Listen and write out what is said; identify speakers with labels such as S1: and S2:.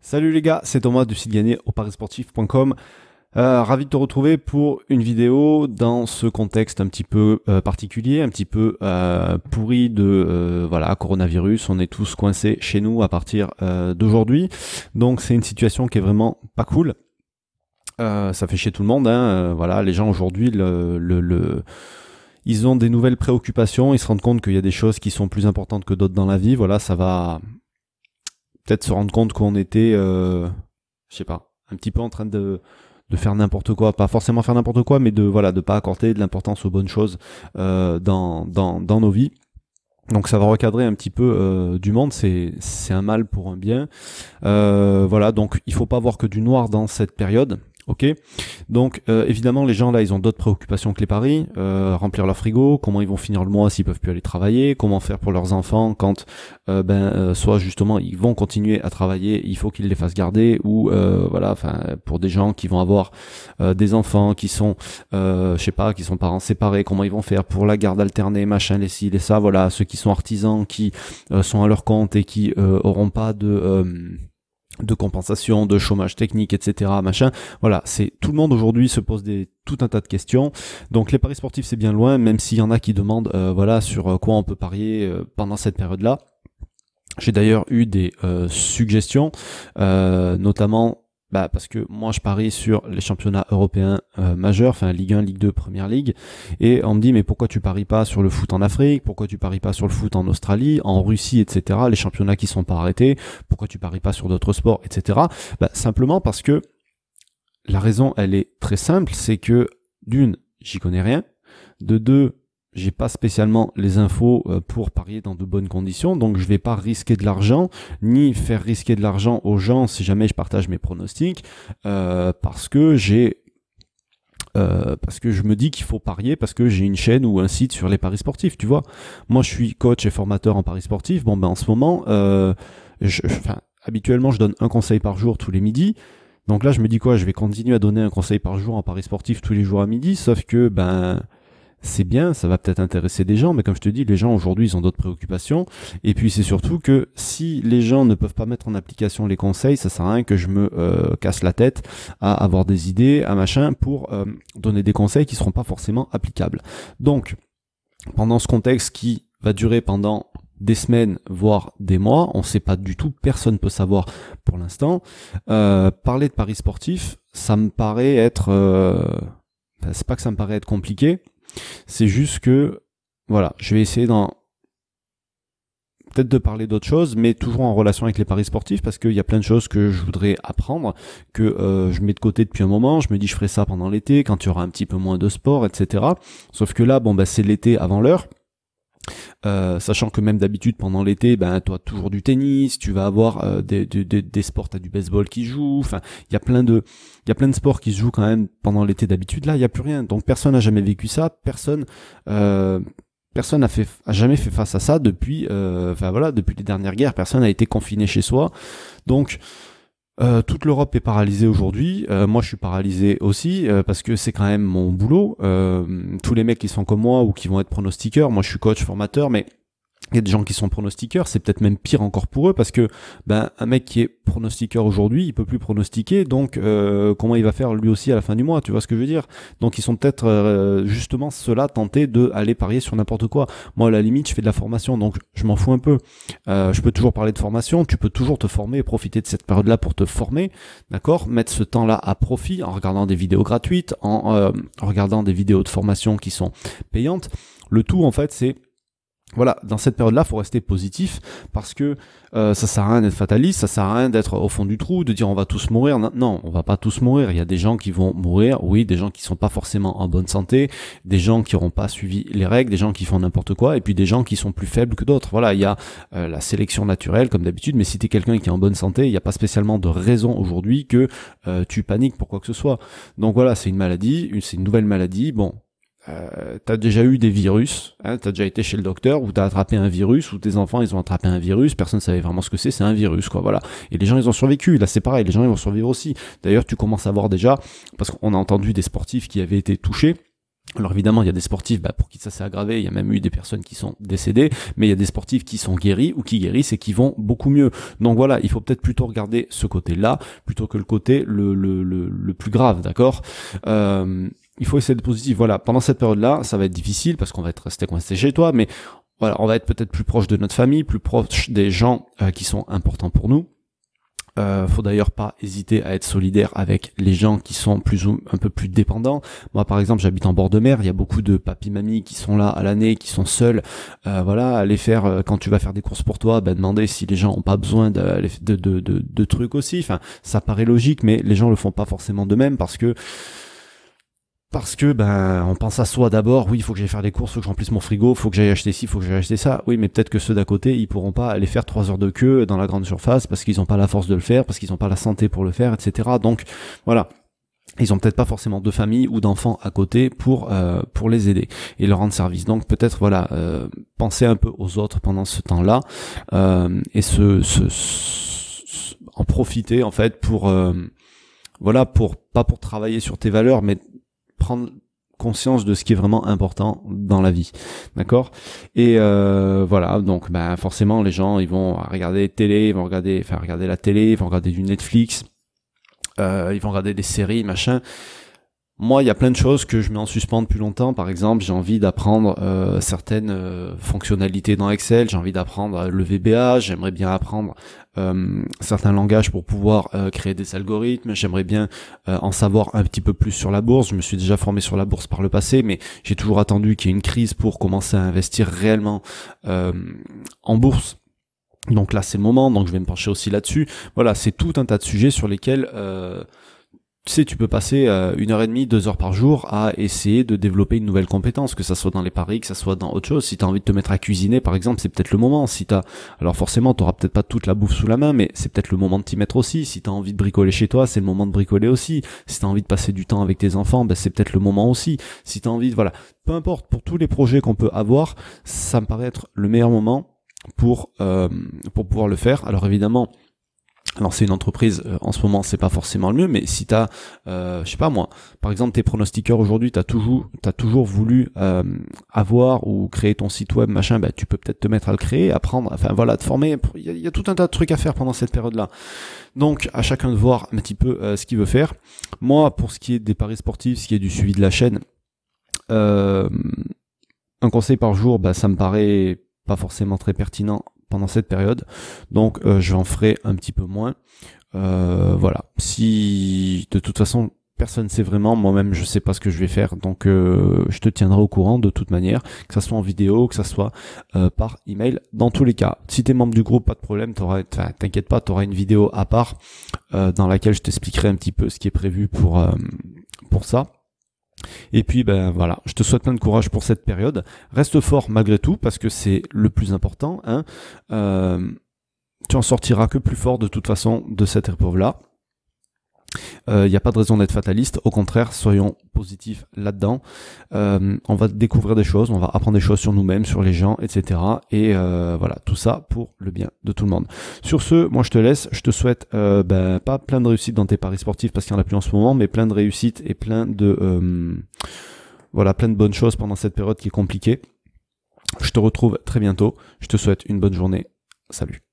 S1: Salut les gars, c'est Thomas du site gagné au parisportif.com. Euh, ravi de te retrouver pour une vidéo dans ce contexte un petit peu euh, particulier, un petit peu euh, pourri de voilà coronavirus. On est tous coincés chez nous à partir d'aujourd'hui, donc c'est une situation qui est vraiment pas cool. ça fait chier tout le monde. Hein. voilà, les gens aujourd'hui ils ont des nouvelles préoccupations, ils se rendent compte qu'il y a des choses qui sont plus importantes que d'autres dans la vie. Voilà, ça va peut-être se rendre compte qu'on était, euh, je sais pas, un petit peu en train de de faire n'importe quoi, pas forcément faire n'importe quoi, mais de voilà, de pas accorder de l'importance aux bonnes choses euh, dans, dans nos vies. Donc ça va recadrer un petit peu euh, du monde, c'est c'est un mal pour un bien. Euh, voilà, donc il faut pas voir que du noir dans cette période. Ok, donc euh, évidemment les gens là ils ont d'autres préoccupations que les paris, euh, remplir leur frigo, comment ils vont finir le mois s'ils peuvent plus aller travailler, comment faire pour leurs enfants quand euh, ben soit justement ils vont continuer à travailler, il faut qu'ils les fassent garder ou voilà enfin pour des gens qui vont avoir des enfants qui sont je sais pas qui sont parents séparés, comment ils vont faire pour la garde alternée machin les ci les ça voilà ceux qui sont artisans qui sont à leur compte et qui auront pas de de compensation, de chômage technique, etc. Machin. Voilà, c'est tout le monde aujourd'hui se pose tout un tas de questions. Donc les paris sportifs c'est bien loin, même s'il y en a qui demandent euh, voilà sur euh, quoi on peut parier euh, pendant cette période-là. J'ai d'ailleurs eu des suggestions, notamment bah parce que moi je parie sur les championnats européens euh, majeurs, enfin Ligue 1, Ligue 2, Première Ligue, et on me dit mais pourquoi tu paries pas sur le foot en Afrique, pourquoi tu paries pas sur le foot en Australie, en Russie, etc. Les championnats qui sont pas arrêtés, pourquoi tu paries pas sur d'autres sports, etc. Bah, simplement parce que la raison elle est très simple, c'est que d'une j'y connais rien, de deux j'ai pas spécialement les infos euh, pour parier dans de bonnes conditions, donc je vais pas risquer de l'argent, ni faire risquer de l'argent aux gens si jamais je partage mes pronostics, euh, parce que j'ai euh, parce que je me dis qu'il faut parier parce que j'ai une chaîne ou un site sur les paris sportifs, tu vois. Moi, je suis coach et formateur en paris sportifs. Bon, ben en ce moment, je, enfin, habituellement, je donne un conseil par jour tous les midis. Donc là, je me dis quoi? Je vais continuer à donner un conseil par jour en paris sportif tous les jours à midi, sauf que ben c'est bien, ça va peut-être intéresser des gens, mais comme je te dis, les gens aujourd'hui, ils ont d'autres préoccupations. Et puis c'est surtout que si les gens ne peuvent pas mettre en application les conseils, ça sert à rien que je me euh, casse la tête à avoir des idées, à machin, pour euh, donner des conseils qui seront pas forcément applicables. Donc, pendant ce contexte qui va durer pendant des semaines, voire des mois, on ne sait pas du tout, personne peut savoir pour l'instant. Euh, parler de paris sportifs, ça me paraît être, c'est pas que ça me paraît être compliqué, c'est juste que, voilà, je vais essayer dans peut-être de parler d'autres choses, mais toujours en relation avec les paris sportifs, parce qu'il y a plein de choses que je voudrais apprendre, que euh, je mets de côté depuis un moment. Je me dis je ferai ça pendant l'été, quand il y aura un petit peu moins de sport, etc. Sauf que là, bon bah c'est l'été avant l'heure. Euh, sachant que même d'habitude pendant l'été, ben toi toujours du tennis, tu vas avoir euh, des, sports, t'as du baseball qui joue, enfin il y a plein de il y a plein de sports qui se jouent quand même pendant l'été d'habitude. Là il y a plus rien, donc personne n'a jamais vécu ça, personne euh, personne n'a fait a jamais fait face à ça depuis enfin voilà depuis les dernières guerres, personne n'a été confiné chez soi, donc euh, toute l'Europe est paralysée aujourd'hui. Euh, moi, je suis paralysé aussi euh, parce que c'est quand même mon boulot. tous les mecs qui sont comme moi ou qui vont être pronostiqueurs, moi, je suis coach, formateur, mais il y a des gens qui sont pronostiqueurs, c'est peut-être même pire encore pour eux parce que ben un mec qui est pronostiqueur aujourd'hui, il peut plus pronostiquer, donc euh, comment il va faire lui aussi à la fin du mois, tu vois ce que je veux dire? Donc ils sont peut-être euh, justement ceux-là tentés de aller parier sur n'importe quoi. Moi à la limite, je fais de la formation, donc je m'en fous un peu. Euh, je peux toujours parler de formation, tu peux toujours te former et profiter de cette période-là pour te former, d'accord? Mettre ce temps-là à profit en regardant des vidéos gratuites, en regardant des vidéos de formation qui sont payantes. Le tout en fait, c'est voilà, dans cette période-là, faut rester positif parce que euh, ça sert à rien d'être fataliste, ça sert à rien d'être au fond du trou, de dire on va tous mourir. Non, on va pas tous mourir. Il y a des gens qui vont mourir, oui, des gens qui sont pas forcément en bonne santé, des gens qui n'auront pas suivi les règles, des gens qui font n'importe quoi, et puis des gens qui sont plus faibles que d'autres. Voilà, il y a euh, la sélection naturelle comme d'habitude, mais si t'es quelqu'un qui est en bonne santé, il n'y a pas spécialement de raison aujourd'hui que euh, tu paniques pour quoi que ce soit. Donc voilà, c'est une maladie, c'est une nouvelle maladie. Bon, euh, t'as déjà eu des virus, hein, t'as déjà été chez le docteur ou t'as attrapé un virus ou tes enfants ils ont attrapé un virus, personne savait vraiment ce que c'est, c'est un virus quoi, voilà. Et les gens ils ont survécu, là c'est pareil, les gens ils vont survivre aussi. D'ailleurs tu commences à voir déjà, parce qu'on a entendu des sportifs qui avaient été touchés, Alors évidemment, il y a des sportifs bah, pour qui ça s'est aggravé, il y a même eu des personnes qui sont décédées, mais il y a des sportifs qui sont guéris ou qui guérissent et qui vont beaucoup mieux. Donc voilà, il faut peut-être plutôt regarder ce côté-là plutôt que le côté le, le, le, plus grave, d'accord? Euh, Il faut essayer d'être positif. Voilà, pendant cette période-là, ça va être difficile parce qu'on va être resté coincé chez toi, mais voilà, on va être peut-être plus proche de notre famille, plus proche des gens euh, qui sont importants pour nous. Euh, faut d'ailleurs pas hésiter à être solidaire avec les gens qui sont plus ou un peu plus dépendants. Moi, par exemple, j'habite en bord de mer. Il y a beaucoup de papy mamies qui sont là à l'année, qui sont seuls. Euh, voilà, aller faire euh, quand tu vas faire des courses pour toi, ben, demander si les gens ont pas besoin de, de, de, de trucs aussi. Enfin, ça paraît logique, mais les gens le font pas forcément de même parce que parce que ben on pense à soi d'abord, oui, il faut que j'aille faire des courses, faut que je remplisse mon frigo, faut que j'aille acheter ci, faut que j'aille acheter ça. Oui, mais peut-être que ceux d'à côté, ils pourront pas aller faire trois heures de queue dans la grande surface parce qu'ils ont pas la force de le faire, parce qu'ils ont pas la santé pour le faire, etc. Donc voilà. Ils ont peut-être pas forcément de famille ou d'enfants à côté pour euh, pour les aider et leur rendre service. Donc peut-être voilà, euh, penser un peu aux autres pendant ce temps-là euh, et se, en profiter en fait pour voilà pour pas pour travailler sur tes valeurs mais prendre conscience de ce qui est vraiment important dans la vie, d'accord? Et euh, voilà, donc bah forcément les gens ils vont regarder télé, ils vont regarder, enfin regarder la télé, ils vont regarder du Netflix, euh, ils vont regarder des séries, machin. Moi, il y a plein de choses que je mets en suspens depuis longtemps. Par exemple, j'ai envie d'apprendre euh, certaines euh, fonctionnalités dans Excel. J'ai envie d'apprendre le VBA. J'aimerais bien apprendre euh, certains langages pour pouvoir créer des algorithmes. J'aimerais bien en savoir un petit peu plus sur la bourse. Je me suis déjà formé sur la bourse par le passé, mais j'ai toujours attendu qu'il y ait une crise pour commencer à investir réellement en bourse. Donc là, c'est le moment. Donc je vais me pencher aussi là-dessus. Voilà, c'est tout un tas de sujets sur lesquels tu sais, tu peux passer euh, une heure et demie, deux heures par jour à essayer de développer une nouvelle compétence, que ça soit dans les paris, que ça soit dans autre chose. Si tu as envie de te mettre à cuisiner, par exemple, c'est peut-être le moment. Si t'as, alors forcément, t'auras peut-être pas toute la bouffe sous la main, mais c'est peut-être le moment de t'y mettre aussi. Si tu as envie de bricoler chez toi, c'est le moment de bricoler aussi. Si tu as envie de passer du temps avec tes enfants, ben c'est peut-être le moment aussi. Si tu as envie de, voilà, peu importe, pour tous les projets qu'on peut avoir, ça me paraît être le meilleur moment pour euh, pour pouvoir le faire. Alors évidemment c'est une entreprise euh, en ce moment c'est pas forcément le mieux mais si t'as euh, je sais pas moi par exemple tes pronostiqueurs aujourd'hui t'as toujours t'as toujours voulu euh, avoir ou créer ton site web machin bah tu peux peut-être te mettre à le créer apprendre enfin voilà te former. Il y, a, tout un tas de trucs à faire pendant cette période là donc à chacun de voir un petit peu euh, ce qu'il veut faire. Moi pour ce qui est des paris sportifs ce qui est du suivi de la chaîne un conseil par jour bah ça me paraît pas forcément très pertinent pendant cette période. Donc euh, je en ferai un petit peu moins. Euh, voilà. Si de toute façon personne ne sait vraiment, moi-même je sais pas ce que je vais faire, donc euh, je te tiendrai au courant de toute manière, que ça soit en vidéo, que ça soit par email. Dans tous les cas, si t'es membre du groupe, pas de problème, t'inquiète pas, t'auras une vidéo à part dans laquelle je t'expliquerai un petit peu ce qui est prévu pour pour ça. Et puis ben voilà, je te souhaite plein de courage pour cette période. Reste fort malgré tout parce que c'est le plus important. Hein. Euh, tu en sortiras que plus fort de toute façon de cette épreuve là. Il euh, n'y a pas de raison d'être fataliste, au contraire, soyons positifs là-dedans. Euh, on va découvrir des choses, on va apprendre des choses sur nous-mêmes, sur les gens, etc. Et euh, voilà, tout ça pour le bien de tout le monde. Sur ce, moi je te laisse, je te souhaite ben, pas plein de réussite dans tes paris sportifs parce qu'il n'y en a plus en ce moment, mais plein de réussite et plein de voilà, plein de bonnes choses pendant cette période qui est compliquée. Je te retrouve très bientôt. Je te souhaite une bonne journée. Salut.